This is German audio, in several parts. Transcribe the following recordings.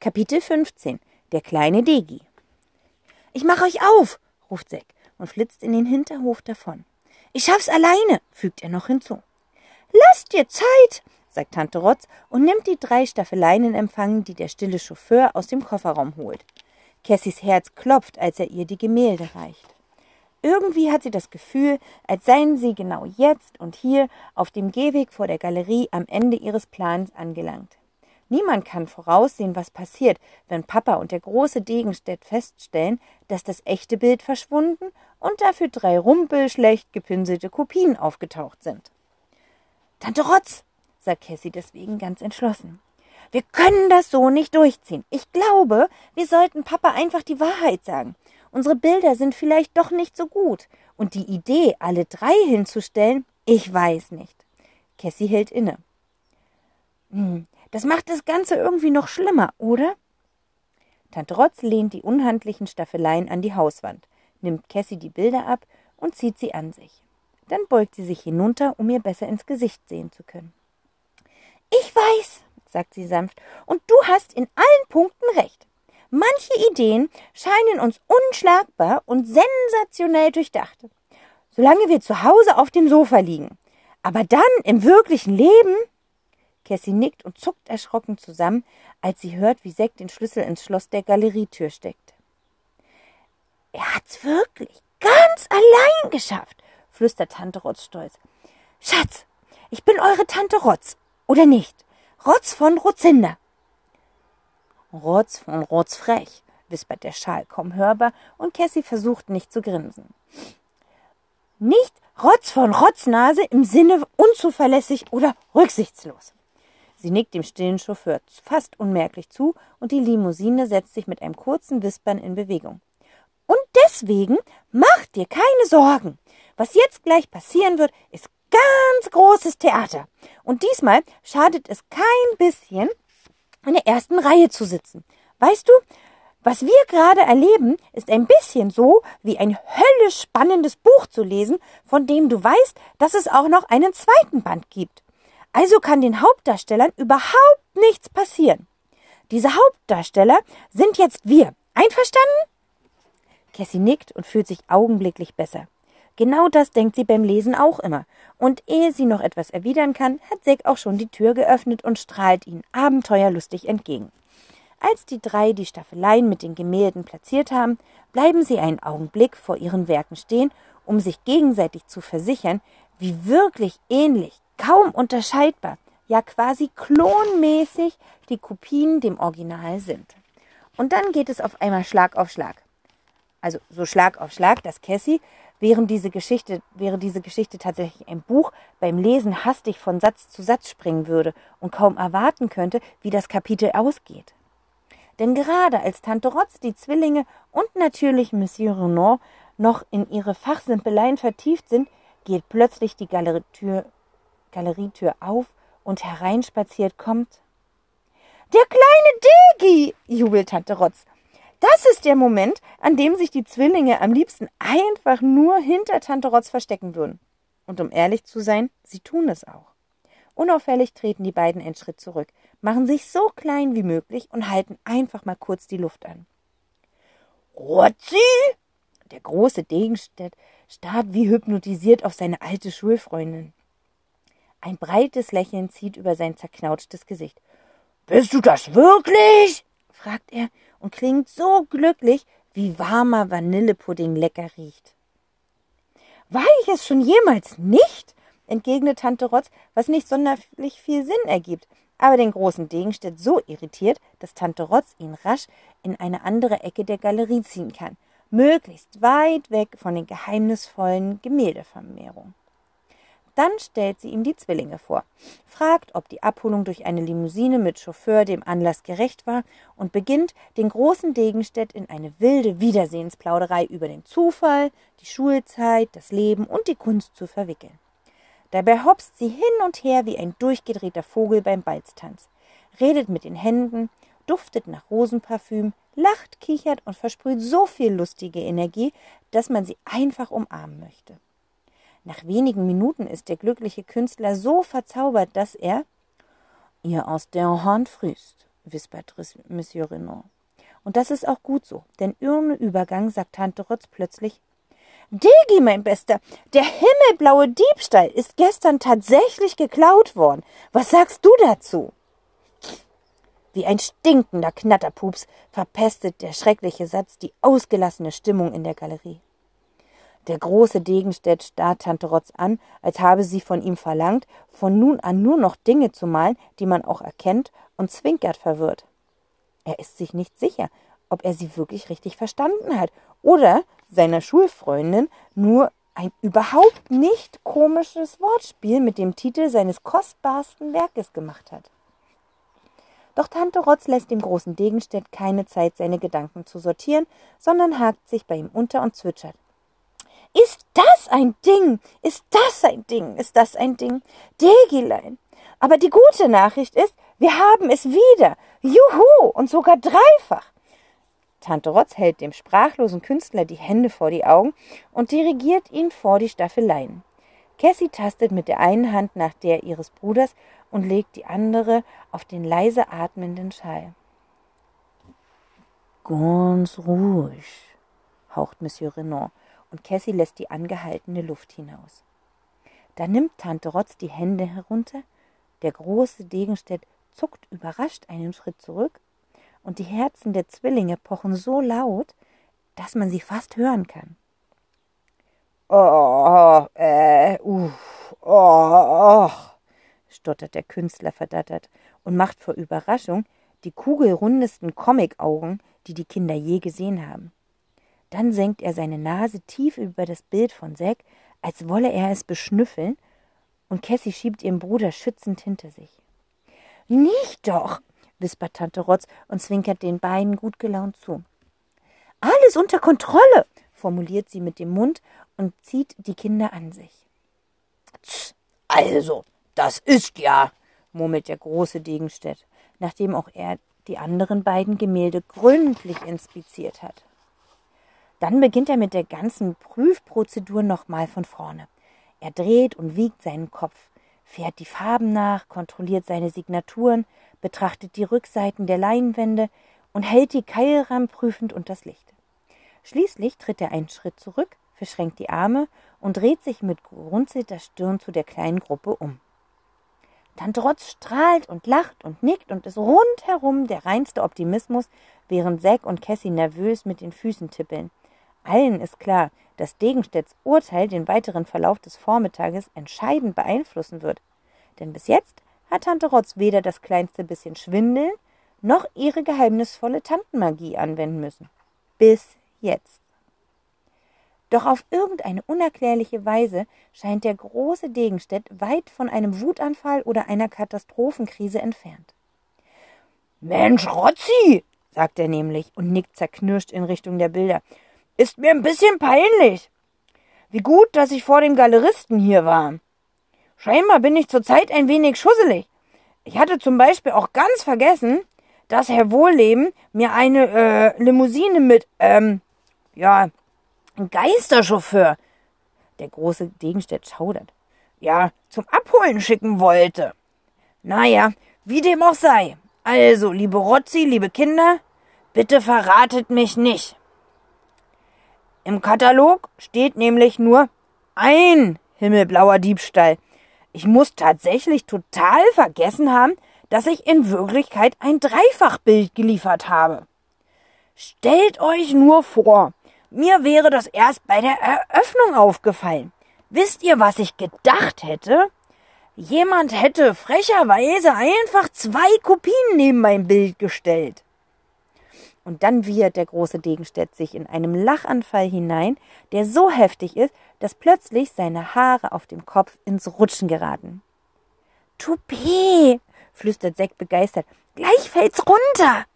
Kapitel 15 Der kleine Degi Ich mach euch auf, ruft Zack und flitzt in den Hinterhof davon. Ich schaff's alleine, fügt er noch hinzu. Lasst dir Zeit, sagt Tante Rotz und nimmt die drei Staffeleien in Empfang, die der stille Chauffeur aus dem Kofferraum holt. Cassys Herz klopft, als er ihr die Gemälde reicht. Irgendwie hat sie das Gefühl, als seien sie genau jetzt und hier auf dem Gehweg vor der Galerie am Ende ihres Plans angelangt. Niemand kann voraussehen, was passiert, wenn Papa und der große Degenstedt feststellen, dass das echte Bild verschwunden und dafür drei rumpelschlecht gepinselte Kopien aufgetaucht sind. Tante Rotz, sagt Cassie deswegen ganz entschlossen. Wir können das so nicht durchziehen. Ich glaube, wir sollten Papa einfach die Wahrheit sagen. Unsere Bilder sind vielleicht doch nicht so gut. Und die Idee, alle drei hinzustellen, ich weiß nicht. Cassie hält inne. Hm, das macht das Ganze irgendwie noch schlimmer, oder? Tante Rotz lehnt die unhandlichen Staffeleien an die Hauswand, nimmt Cassie die Bilder ab und zieht sie an sich. Dann beugt sie sich hinunter, um ihr besser ins Gesicht sehen zu können. Ich weiß, sagt sie sanft, und du hast in allen Punkten recht. Manche Ideen scheinen uns unschlagbar und sensationell durchdacht. Solange wir zu Hause auf dem Sofa liegen. Aber dann im wirklichen Leben Cassie nickt und zuckt erschrocken zusammen, als sie hört, wie Zack den Schlüssel ins Schloss der Galerietür steckt. Er hat's wirklich ganz allein geschafft, flüstert Tante Rotz stolz. Schatz, ich bin eure Tante Rotz, oder nicht? Rotz von Rotzinder. Rotz von Rotzfrech, wispert der Schal kaum hörbar, und Cassie versucht nicht zu grinsen. Nicht Rotz von Rotznase im Sinne unzuverlässig oder rücksichtslos. Sie nickt dem stillen Chauffeur fast unmerklich zu und die Limousine setzt sich mit einem kurzen Wispern in Bewegung. Und deswegen mach dir keine Sorgen. Was jetzt gleich passieren wird, ist ganz großes Theater. Und diesmal schadet es kein bisschen, in der ersten Reihe zu sitzen. Weißt du, was wir gerade erleben, ist ein bisschen so wie ein höllisch spannendes Buch zu lesen, von dem du weißt, dass es auch noch einen zweiten Band gibt. Also kann den Hauptdarstellern überhaupt nichts passieren. Diese Hauptdarsteller sind jetzt wir. Einverstanden? Cassie nickt und fühlt sich augenblicklich besser. Genau das denkt sie beim Lesen auch immer. Und ehe sie noch etwas erwidern kann, hat Zack auch schon die Tür geöffnet und strahlt ihnen abenteuerlustig entgegen. Als die drei die Staffeleien mit den Gemälden platziert haben, bleiben sie einen Augenblick vor ihren Werken stehen, um sich gegenseitig zu versichern, wie wirklich ähnlich kaum unterscheidbar, ja quasi klonmäßig die Kopien dem Original sind. Und dann geht es auf einmal Schlag auf Schlag. Also so Schlag auf Schlag, dass Cassie, während diese Geschichte, wäre diese Geschichte tatsächlich ein Buch, beim Lesen hastig von Satz zu Satz springen würde und kaum erwarten könnte, wie das Kapitel ausgeht. Denn gerade als Tante Rotz die Zwillinge und natürlich Monsieur Renaud noch in ihre Fachsimpeleien vertieft sind, geht plötzlich die Galerietür Galerietür auf und hereinspaziert kommt. Der kleine Degi, jubelt Tante Rotz. Das ist der Moment, an dem sich die Zwillinge am liebsten einfach nur hinter Tante Rotz verstecken würden. Und um ehrlich zu sein, sie tun es auch. Unauffällig treten die beiden einen Schritt zurück, machen sich so klein wie möglich und halten einfach mal kurz die Luft an. Rotzi! Der große Degenstedt starrt wie hypnotisiert auf seine alte Schulfreundin. Ein breites Lächeln zieht über sein zerknautschtes Gesicht. Bist du das wirklich? fragt er und klingt so glücklich, wie warmer Vanillepudding lecker riecht. War ich es schon jemals nicht? entgegnet Tante Rotz, was nicht sonderlich viel Sinn ergibt, aber den großen Degenstedt so irritiert, dass Tante Rotz ihn rasch in eine andere Ecke der Galerie ziehen kann, möglichst weit weg von den geheimnisvollen Gemäldevermehrungen. Dann stellt sie ihm die Zwillinge vor, fragt, ob die Abholung durch eine Limousine mit Chauffeur dem Anlass gerecht war und beginnt, den großen Degenstedt in eine wilde Wiedersehensplauderei über den Zufall, die Schulzeit, das Leben und die Kunst zu verwickeln. Dabei hopst sie hin und her wie ein durchgedrehter Vogel beim Balztanz, redet mit den Händen, duftet nach Rosenparfüm, lacht, kichert und versprüht so viel lustige Energie, dass man sie einfach umarmen möchte. Nach wenigen Minuten ist der glückliche Künstler so verzaubert, dass er ihr aus der Hand frühst, wispert Monsieur Renaud. Und das ist auch gut so, denn ohne Übergang sagt Tante Rotz plötzlich, Digi, mein Bester, der himmelblaue Diebstahl ist gestern tatsächlich geklaut worden. Was sagst du dazu? Wie ein stinkender Knatterpups verpestet der schreckliche Satz die ausgelassene Stimmung in der Galerie. Der große Degenstedt starrt Tante Rotz an, als habe sie von ihm verlangt, von nun an nur noch Dinge zu malen, die man auch erkennt, und zwinkert verwirrt. Er ist sich nicht sicher, ob er sie wirklich richtig verstanden hat oder seiner Schulfreundin nur ein überhaupt nicht komisches Wortspiel mit dem Titel seines kostbarsten Werkes gemacht hat. Doch Tante Rotz lässt dem großen Degenstedt keine Zeit, seine Gedanken zu sortieren, sondern hakt sich bei ihm unter und zwitschert. Ist das ein Ding? Ist das ein Ding? Ist das ein Ding? Degilein. Aber die gute Nachricht ist, wir haben es wieder. Juhu! Und sogar dreifach. Tante Rotz hält dem sprachlosen Künstler die Hände vor die Augen und dirigiert ihn vor die Staffeleien. Cassie tastet mit der einen Hand nach der ihres Bruders und legt die andere auf den leise atmenden Schall. Ganz ruhig, haucht Monsieur Renan, und Cassie lässt die angehaltene Luft hinaus. Da nimmt Tante Rotz die Hände herunter, der große Degenstedt zuckt überrascht einen Schritt zurück, und die Herzen der Zwillinge pochen so laut, dass man sie fast hören kann. Oh, äh, uff, oh, oh, stottert der Künstler verdattert und macht vor Überraschung die kugelrundesten Comicaugen, die die Kinder je gesehen haben. Dann senkt er seine Nase tief über das Bild von Zack, als wolle er es beschnüffeln, und Cassie schiebt ihren Bruder schützend hinter sich. Nicht doch, wispert Tante Rotz und zwinkert den beiden gut gelaunt zu. Alles unter Kontrolle, formuliert sie mit dem Mund und zieht die Kinder an sich. Also, das ist ja, murmelt der große Degenstedt, nachdem auch er die anderen beiden Gemälde gründlich inspiziert hat. Dann beginnt er mit der ganzen Prüfprozedur nochmal von vorne. Er dreht und wiegt seinen Kopf, fährt die Farben nach, kontrolliert seine Signaturen, betrachtet die Rückseiten der Leinwände und hält die Keilrahmen prüfend unters Licht. Schließlich tritt er einen Schritt zurück, verschränkt die Arme und dreht sich mit gerunzelter Stirn zu der kleinen Gruppe um. Tante Rotz strahlt und lacht und nickt und ist rundherum der reinste Optimismus, während Zack und Cassie nervös mit den Füßen tippeln. Allen ist klar, dass Degenstedts Urteil den weiteren Verlauf des Vormittages entscheidend beeinflussen wird. Denn bis jetzt hat Tante Rotz weder das kleinste bisschen Schwindel noch ihre geheimnisvolle Tantenmagie anwenden müssen. Bis jetzt. Doch auf irgendeine unerklärliche Weise scheint der große Degenstedt weit von einem Wutanfall oder einer Katastrophenkrise entfernt. Mensch, Rotzi, sagt er nämlich und nickt zerknirscht in Richtung der Bilder. Ist mir ein bisschen peinlich. Wie gut, dass ich vor dem Galeristen hier war. Scheinbar bin ich zurzeit ein wenig schusselig. Ich hatte zum Beispiel auch ganz vergessen, dass Herr Wohlleben mir eine äh, Limousine mit, ähm, ja, Geisterchauffeur, der große Degenstedt schaudert, ja, zum Abholen schicken wollte. Naja, wie dem auch sei. Also, liebe Rotzi, liebe Kinder, bitte verratet mich nicht. Im Katalog steht nämlich nur ein himmelblauer Diebstahl. Ich muss tatsächlich total vergessen haben, dass ich in Wirklichkeit ein Dreifachbild geliefert habe. Stellt euch nur vor, mir wäre das erst bei der Eröffnung aufgefallen. Wisst ihr, was ich gedacht hätte? Jemand hätte frecherweise einfach zwei Kopien neben mein Bild gestellt. Und dann wiehert der große Degenstedt sich in einem Lachanfall hinein, der so heftig ist, dass plötzlich seine Haare auf dem Kopf ins Rutschen geraten. Toupet, flüstert Zack begeistert, gleich fällt's runter.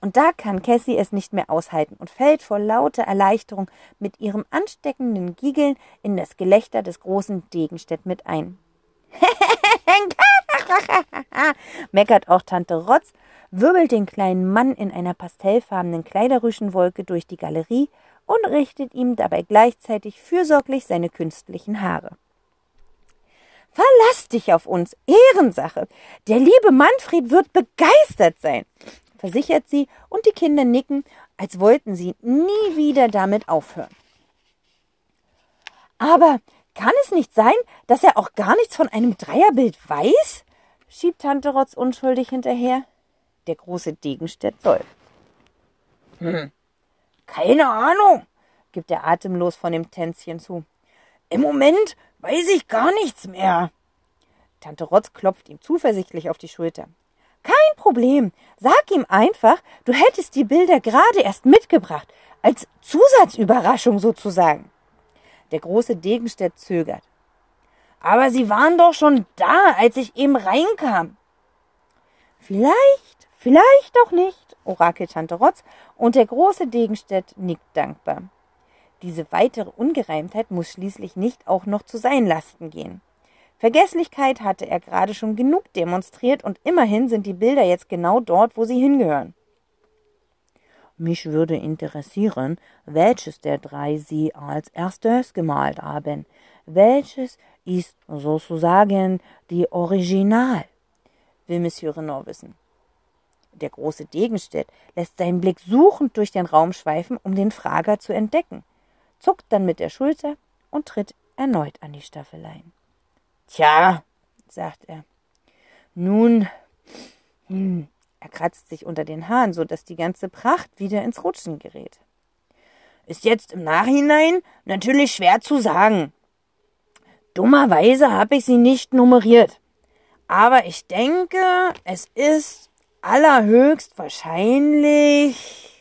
Und da kann Cassie es nicht mehr aushalten und fällt vor lauter Erleichterung mit ihrem ansteckenden Giegeln in das Gelächter des großen Degenstedt mit ein. meckert auch Tante Rotz, wirbelt den kleinen Mann in einer pastellfarbenen Kleiderrüschenwolke durch die Galerie und richtet ihm dabei gleichzeitig fürsorglich seine künstlichen Haare. Verlass dich auf uns. Ehrensache. Der liebe Manfred wird begeistert sein, versichert sie, und die Kinder nicken, als wollten sie nie wieder damit aufhören. Aber kann es nicht sein, dass er auch gar nichts von einem Dreierbild weiß? Schiebt Tante Rotz unschuldig hinterher. Der große Degenstedt säuft. Hm, keine Ahnung, gibt er atemlos von dem Tänzchen zu. Im Moment weiß ich gar nichts mehr. Tante Rotz klopft ihm zuversichtlich auf die Schulter. Kein Problem. Sag ihm einfach, du hättest die Bilder gerade erst mitgebracht, als Zusatzüberraschung sozusagen. Der große Degenstedt zögert. Aber sie waren doch schon da, als ich eben reinkam. Vielleicht, vielleicht auch nicht, orakelt Tante Rotz, und der große Degenstedt nickt dankbar. Diese weitere Ungereimtheit muss schließlich nicht auch noch zu seinen Lasten gehen. Vergesslichkeit hatte er gerade schon genug demonstriert und immerhin sind die Bilder jetzt genau dort, wo sie hingehören. Mich würde interessieren, welches der drei Sie als erstes gemalt haben. Welches ist sozusagen die Original? will Monsieur Renaud wissen. Der große Degenstedt lässt seinen Blick suchend durch den Raum schweifen, um den Frager zu entdecken, zuckt dann mit der Schulter und tritt erneut an die Staffeleien. Tja, sagt er. Nun, hm, er kratzt sich unter den Haaren, so dass die ganze Pracht wieder ins Rutschen gerät. Ist jetzt im Nachhinein natürlich schwer zu sagen. Dummerweise habe ich sie nicht nummeriert. Aber ich denke, es ist allerhöchst wahrscheinlich